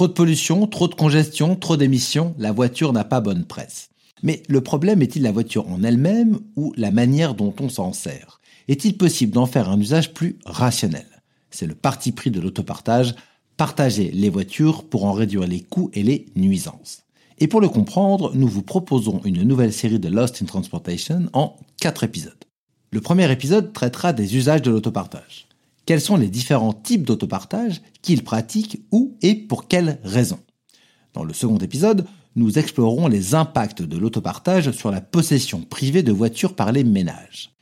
Trop de pollution, trop de congestion, trop d'émissions, la voiture n'a pas bonne presse. Mais le problème est-il la voiture en elle-même ou la manière dont on s'en sert? Est-il possible d'en faire un usage plus rationnel? C'est le parti pris de l'autopartage, partager les voitures pour en réduire les coûts et les nuisances. Et pour le comprendre, nous vous proposons une nouvelle série de Lost in Transportation en quatre épisodes. Le premier épisode traitera des usages de l'autopartage quels sont les différents types d'autopartage qu'ils pratiquent ou et pour quelles raisons? Dans le second épisode, nous explorerons les impacts de l'autopartage sur la possession privée de voitures par les ménages.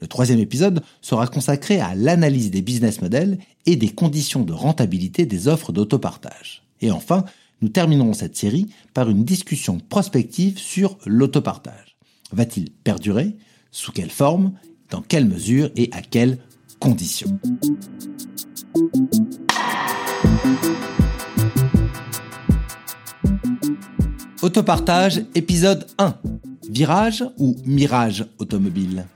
Le troisième épisode sera consacré à l'analyse des business models et des conditions de rentabilité des offres d'autopartage. Et enfin, nous terminerons cette série par une discussion prospective sur l'autopartage. Va-t-il perdurer? Sous quelle forme? Dans quelle mesure? Et à quelle conditions. Autopartage, épisode 1. Virage ou mirage automobile?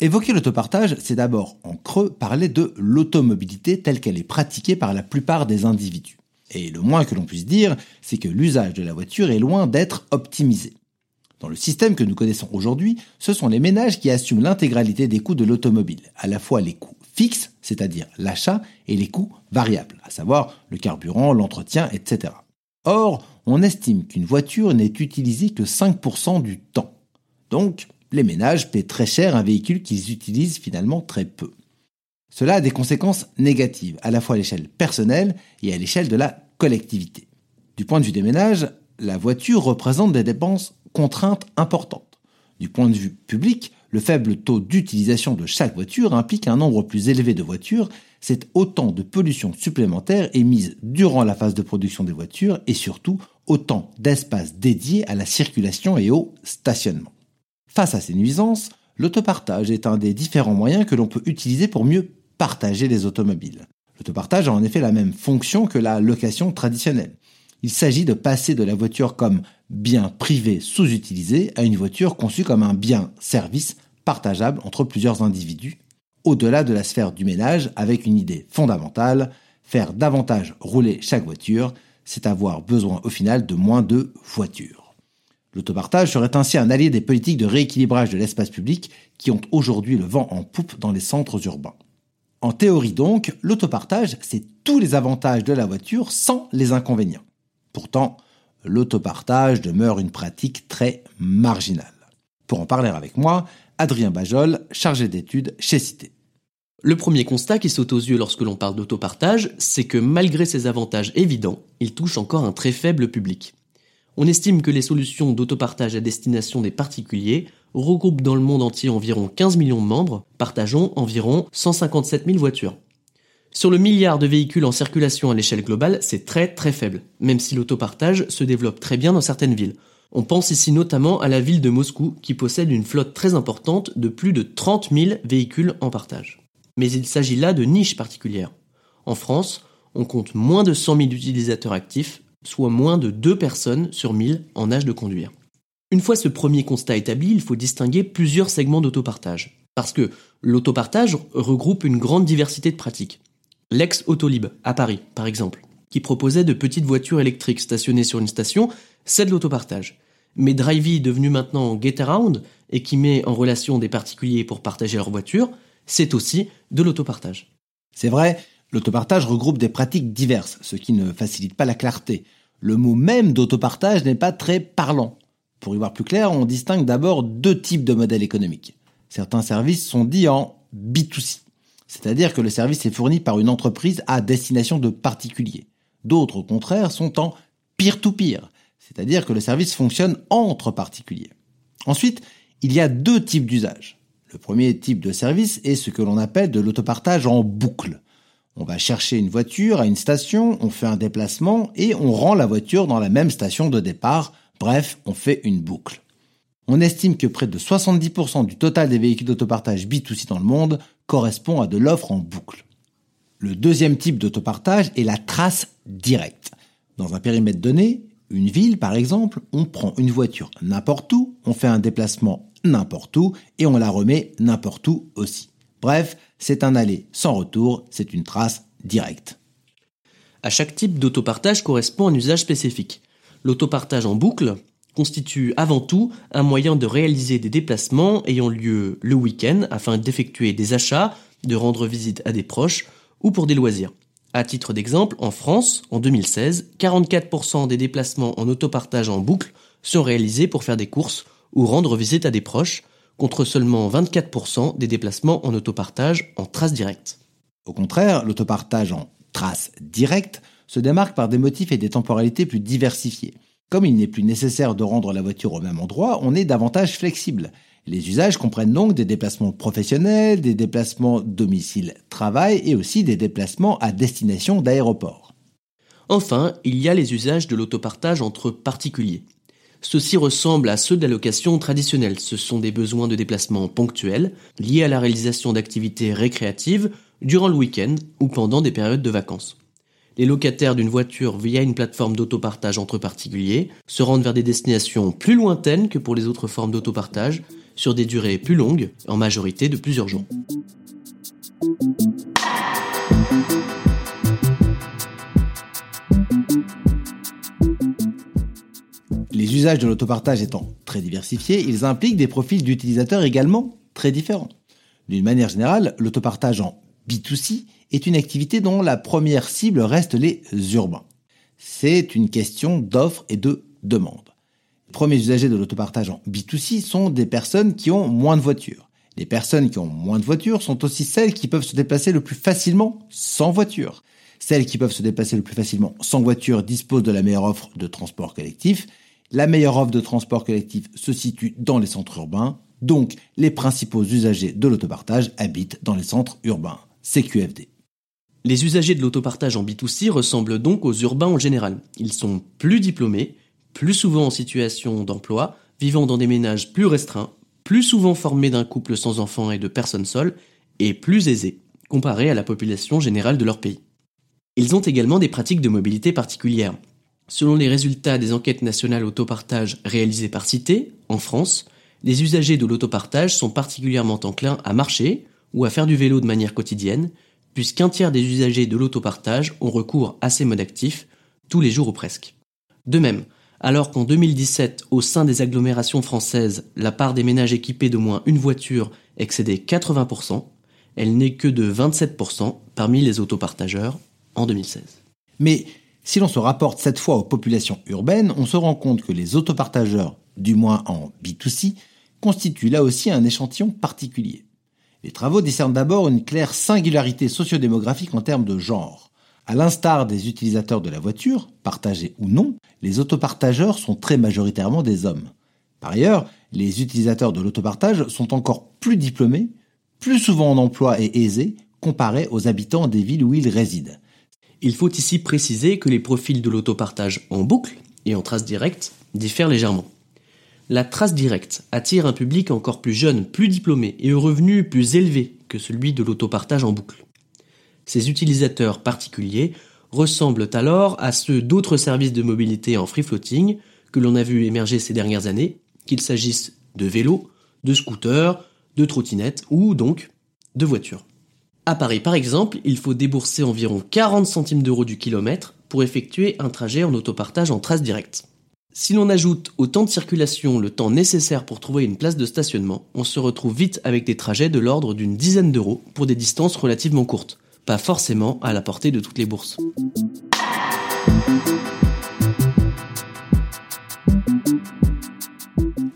Évoquer l'autopartage, c'est d'abord en creux parler de l'automobilité telle qu'elle est pratiquée par la plupart des individus. Et le moins que l'on puisse dire, c'est que l'usage de la voiture est loin d'être optimisé. Dans le système que nous connaissons aujourd'hui, ce sont les ménages qui assument l'intégralité des coûts de l'automobile, à la fois les coûts fixes, c'est-à-dire l'achat, et les coûts variables, à savoir le carburant, l'entretien, etc. Or, on estime qu'une voiture n'est utilisée que 5% du temps. Donc, les ménages paient très cher un véhicule qu'ils utilisent finalement très peu. Cela a des conséquences négatives, à la fois à l'échelle personnelle et à l'échelle de la collectivité. Du point de vue des ménages, la voiture représente des dépenses contrainte importante. Du point de vue public, le faible taux d'utilisation de chaque voiture implique un nombre plus élevé de voitures, c'est autant de pollution supplémentaire émise durant la phase de production des voitures et surtout autant d'espace dédié à la circulation et au stationnement. Face à ces nuisances, l'autopartage est un des différents moyens que l'on peut utiliser pour mieux partager les automobiles. L'autopartage a en effet la même fonction que la location traditionnelle. Il s'agit de passer de la voiture comme bien privé sous-utilisé à une voiture conçue comme un bien service partageable entre plusieurs individus, au-delà de la sphère du ménage avec une idée fondamentale, faire davantage rouler chaque voiture, c'est avoir besoin au final de moins de voitures. L'autopartage serait ainsi un allié des politiques de rééquilibrage de l'espace public qui ont aujourd'hui le vent en poupe dans les centres urbains. En théorie donc, l'autopartage, c'est tous les avantages de la voiture sans les inconvénients. Pourtant, l'autopartage demeure une pratique très marginale. Pour en parler avec moi, Adrien Bajol, chargé d'études chez Cité. Le premier constat qui saute aux yeux lorsque l'on parle d'autopartage, c'est que malgré ses avantages évidents, il touche encore un très faible public. On estime que les solutions d'autopartage à destination des particuliers regroupent dans le monde entier environ 15 millions de membres, partageant environ 157 000 voitures. Sur le milliard de véhicules en circulation à l'échelle globale, c'est très très faible, même si l'autopartage se développe très bien dans certaines villes. On pense ici notamment à la ville de Moscou qui possède une flotte très importante de plus de 30 000 véhicules en partage. Mais il s'agit là de niches particulières. En France, on compte moins de 100 000 utilisateurs actifs, soit moins de 2 personnes sur 1000 en âge de conduire. Une fois ce premier constat établi, il faut distinguer plusieurs segments d'autopartage. Parce que l'autopartage regroupe une grande diversité de pratiques l'ex-Autolib à Paris, par exemple, qui proposait de petites voitures électriques stationnées sur une station, c'est de l'autopartage. Mais Drivey, devenu maintenant Getaround, et qui met en relation des particuliers pour partager leurs voitures, c'est aussi de l'autopartage. C'est vrai, l'autopartage regroupe des pratiques diverses, ce qui ne facilite pas la clarté. Le mot même d'autopartage n'est pas très parlant. Pour y voir plus clair, on distingue d'abord deux types de modèles économiques. Certains services sont dits en B2C, c'est-à-dire que le service est fourni par une entreprise à destination de particuliers. D'autres, au contraire, sont en peer-to-peer, c'est-à-dire que le service fonctionne entre particuliers. Ensuite, il y a deux types d'usages. Le premier type de service est ce que l'on appelle de l'autopartage en boucle. On va chercher une voiture à une station, on fait un déplacement et on rend la voiture dans la même station de départ. Bref, on fait une boucle. On estime que près de 70% du total des véhicules d'autopartage B2C dans le monde correspond à de l'offre en boucle. Le deuxième type d'autopartage est la trace directe. Dans un périmètre donné, une ville par exemple, on prend une voiture n'importe où, on fait un déplacement n'importe où et on la remet n'importe où aussi. Bref, c'est un aller sans retour, c'est une trace directe. À chaque type d'autopartage correspond un usage spécifique. L'autopartage en boucle constitue avant tout un moyen de réaliser des déplacements ayant lieu le week-end afin d'effectuer des achats, de rendre visite à des proches ou pour des loisirs. À titre d'exemple, en France, en 2016, 44% des déplacements en autopartage en boucle sont réalisés pour faire des courses ou rendre visite à des proches, contre seulement 24% des déplacements en autopartage en trace directe. Au contraire, l'autopartage en trace directe se démarque par des motifs et des temporalités plus diversifiés. Comme il n'est plus nécessaire de rendre la voiture au même endroit, on est davantage flexible. Les usages comprennent donc des déplacements professionnels, des déplacements domicile-travail et aussi des déplacements à destination d'aéroport. Enfin, il y a les usages de l'autopartage entre particuliers. Ceux-ci ressemblent à ceux de la location traditionnelle. Ce sont des besoins de déplacement ponctuels, liés à la réalisation d'activités récréatives durant le week-end ou pendant des périodes de vacances. Les locataires d'une voiture via une plateforme d'autopartage entre particuliers se rendent vers des destinations plus lointaines que pour les autres formes d'autopartage, sur des durées plus longues, en majorité de plusieurs jours. Les usages de l'autopartage étant très diversifiés, ils impliquent des profils d'utilisateurs également très différents. D'une manière générale, l'autopartage en B2C est une activité dont la première cible reste les urbains. C'est une question d'offre et de demande. Les premiers usagers de l'autopartage en B2C sont des personnes qui ont moins de voitures. Les personnes qui ont moins de voitures sont aussi celles qui peuvent se déplacer le plus facilement sans voiture. Celles qui peuvent se déplacer le plus facilement sans voiture disposent de la meilleure offre de transport collectif la meilleure offre de transport collectif se situe dans les centres urbains, donc les principaux usagers de l'autopartage habitent dans les centres urbains. CQFD. Les usagers de l'autopartage en B2C ressemblent donc aux urbains en général. Ils sont plus diplômés, plus souvent en situation d'emploi, vivant dans des ménages plus restreints, plus souvent formés d'un couple sans enfants et de personnes seules, et plus aisés, comparés à la population générale de leur pays. Ils ont également des pratiques de mobilité particulières. Selon les résultats des enquêtes nationales autopartage réalisées par Cité, en France, les usagers de l'autopartage sont particulièrement enclins à marcher ou à faire du vélo de manière quotidienne, puisqu'un tiers des usagers de l'autopartage ont recours à ces modes actifs tous les jours ou presque. De même, alors qu'en 2017, au sein des agglomérations françaises, la part des ménages équipés d'au moins une voiture excédait 80%, elle n'est que de 27% parmi les autopartageurs en 2016. Mais si l'on se rapporte cette fois aux populations urbaines, on se rend compte que les autopartageurs, du moins en B2C, constituent là aussi un échantillon particulier. Les travaux discernent d'abord une claire singularité sociodémographique en termes de genre. À l'instar des utilisateurs de la voiture, partagés ou non, les autopartageurs sont très majoritairement des hommes. Par ailleurs, les utilisateurs de l'autopartage sont encore plus diplômés, plus souvent en emploi et aisés, comparés aux habitants des villes où ils résident. Il faut ici préciser que les profils de l'autopartage en boucle et en trace directe diffèrent légèrement. La trace directe attire un public encore plus jeune, plus diplômé et aux revenus plus élevés que celui de l'autopartage en boucle. Ces utilisateurs particuliers ressemblent alors à ceux d'autres services de mobilité en free floating que l'on a vu émerger ces dernières années, qu'il s'agisse de vélos, de scooters, de trottinettes ou donc de voitures. À Paris par exemple, il faut débourser environ 40 centimes d'euros du kilomètre pour effectuer un trajet en autopartage en trace directe. Si l'on ajoute au temps de circulation le temps nécessaire pour trouver une place de stationnement, on se retrouve vite avec des trajets de l'ordre d'une dizaine d'euros pour des distances relativement courtes, pas forcément à la portée de toutes les bourses.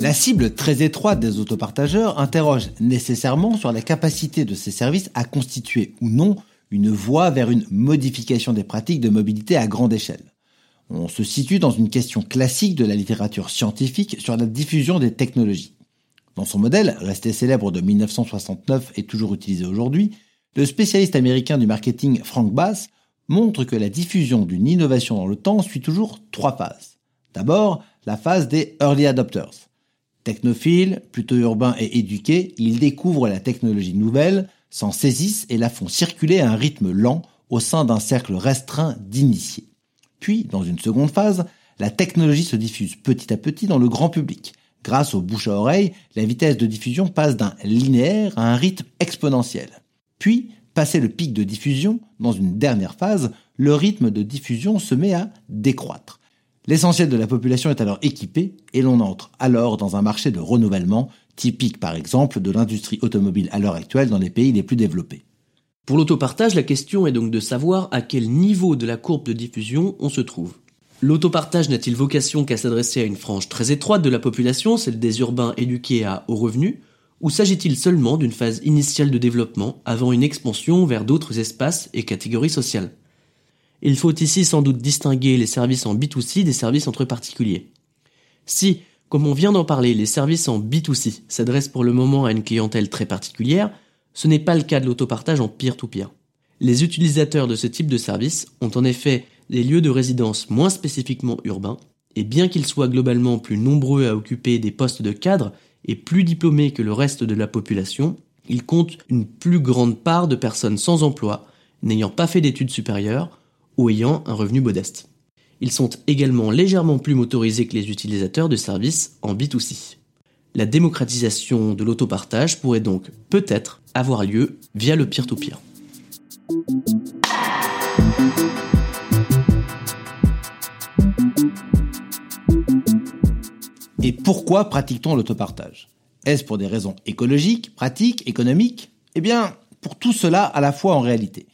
La cible très étroite des autopartageurs interroge nécessairement sur la capacité de ces services à constituer ou non une voie vers une modification des pratiques de mobilité à grande échelle. On se situe dans une question classique de la littérature scientifique sur la diffusion des technologies. Dans son modèle, resté célèbre de 1969 et toujours utilisé aujourd'hui, le spécialiste américain du marketing Frank Bass montre que la diffusion d'une innovation dans le temps suit toujours trois phases. D'abord, la phase des early adopters. Technophiles, plutôt urbains et éduqués, ils découvrent la technologie nouvelle, s'en saisissent et la font circuler à un rythme lent au sein d'un cercle restreint d'initiés. Puis, dans une seconde phase, la technologie se diffuse petit à petit dans le grand public. Grâce aux bouche à oreille, la vitesse de diffusion passe d'un linéaire à un rythme exponentiel. Puis, passé le pic de diffusion, dans une dernière phase, le rythme de diffusion se met à décroître. L'essentiel de la population est alors équipé et l'on entre alors dans un marché de renouvellement, typique par exemple de l'industrie automobile à l'heure actuelle dans les pays les plus développés. Pour l'autopartage, la question est donc de savoir à quel niveau de la courbe de diffusion on se trouve. L'autopartage n'a-t-il vocation qu'à s'adresser à une frange très étroite de la population, celle des urbains éduqués à haut revenu, ou s'agit-il seulement d'une phase initiale de développement avant une expansion vers d'autres espaces et catégories sociales? Il faut ici sans doute distinguer les services en B2C des services entre particuliers. Si, comme on vient d'en parler, les services en B2C s'adressent pour le moment à une clientèle très particulière, ce n'est pas le cas de l'autopartage en peer-to-peer. Les utilisateurs de ce type de service ont en effet des lieux de résidence moins spécifiquement urbains, et bien qu'ils soient globalement plus nombreux à occuper des postes de cadre et plus diplômés que le reste de la population, ils comptent une plus grande part de personnes sans emploi, n'ayant pas fait d'études supérieures ou ayant un revenu modeste. Ils sont également légèrement plus motorisés que les utilisateurs de services en B2C. La démocratisation de l'autopartage pourrait donc peut-être avoir lieu via le peer-to-peer. Et pourquoi pratique-t-on l'autopartage? Est-ce pour des raisons écologiques, pratiques, économiques? Eh bien, pour tout cela à la fois en réalité.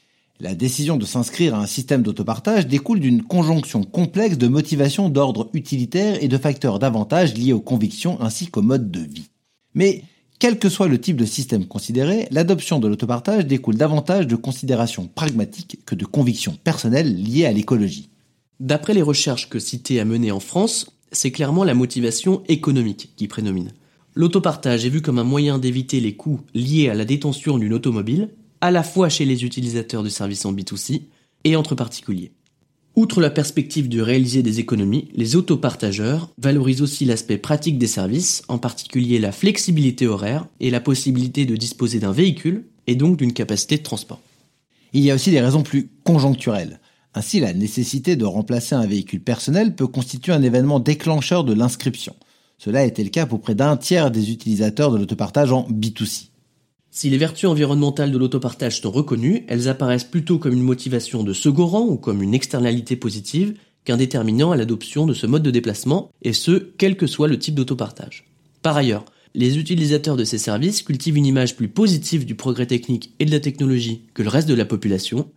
La décision de s'inscrire à un système d'autopartage découle d'une conjonction complexe de motivations d'ordre utilitaire et de facteurs d'avantages liés aux convictions ainsi qu'au mode de vie. Mais, quel que soit le type de système considéré, l'adoption de l'autopartage découle davantage de considérations pragmatiques que de convictions personnelles liées à l'écologie. D'après les recherches que Cité a menées en France, c'est clairement la motivation économique qui prédomine. L'autopartage est vu comme un moyen d'éviter les coûts liés à la détention d'une automobile, à la fois chez les utilisateurs de services en B2C et entre particuliers. Outre la perspective de réaliser des économies, les autopartageurs valorisent aussi l'aspect pratique des services, en particulier la flexibilité horaire et la possibilité de disposer d'un véhicule et donc d'une capacité de transport. Il y a aussi des raisons plus conjoncturelles. Ainsi, la nécessité de remplacer un véhicule personnel peut constituer un événement déclencheur de l'inscription. Cela a été le cas pour près d'un tiers des utilisateurs de l'autopartage en B2C. Si les vertus environnementales de l'autopartage sont reconnues, elles apparaissent plutôt comme une motivation de second rang ou comme une externalité positive qu'un déterminant à l'adoption de ce mode de déplacement, et ce, quel que soit le type d'autopartage. Par ailleurs, les utilisateurs de ces services cultivent une image plus positive du progrès technique et de la technologie que le reste de la population,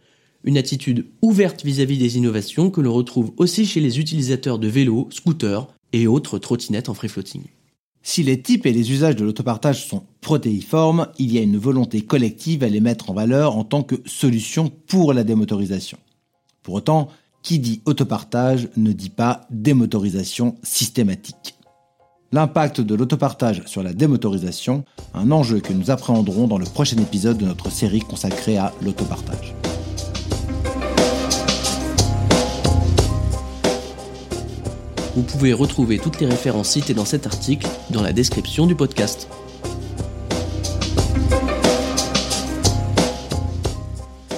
une attitude ouverte vis-à-vis des innovations que l'on retrouve aussi chez les utilisateurs de vélos, scooters et autres trottinettes en free floating. Si les types et les usages de l'autopartage sont protéiformes, il y a une volonté collective à les mettre en valeur en tant que solution pour la démotorisation. Pour autant, qui dit autopartage ne dit pas démotorisation systématique. L'impact de l'autopartage sur la démotorisation, un enjeu que nous appréhenderons dans le prochain épisode de notre série consacrée à l'autopartage. Vous pouvez retrouver toutes les références citées dans cet article dans la description du podcast.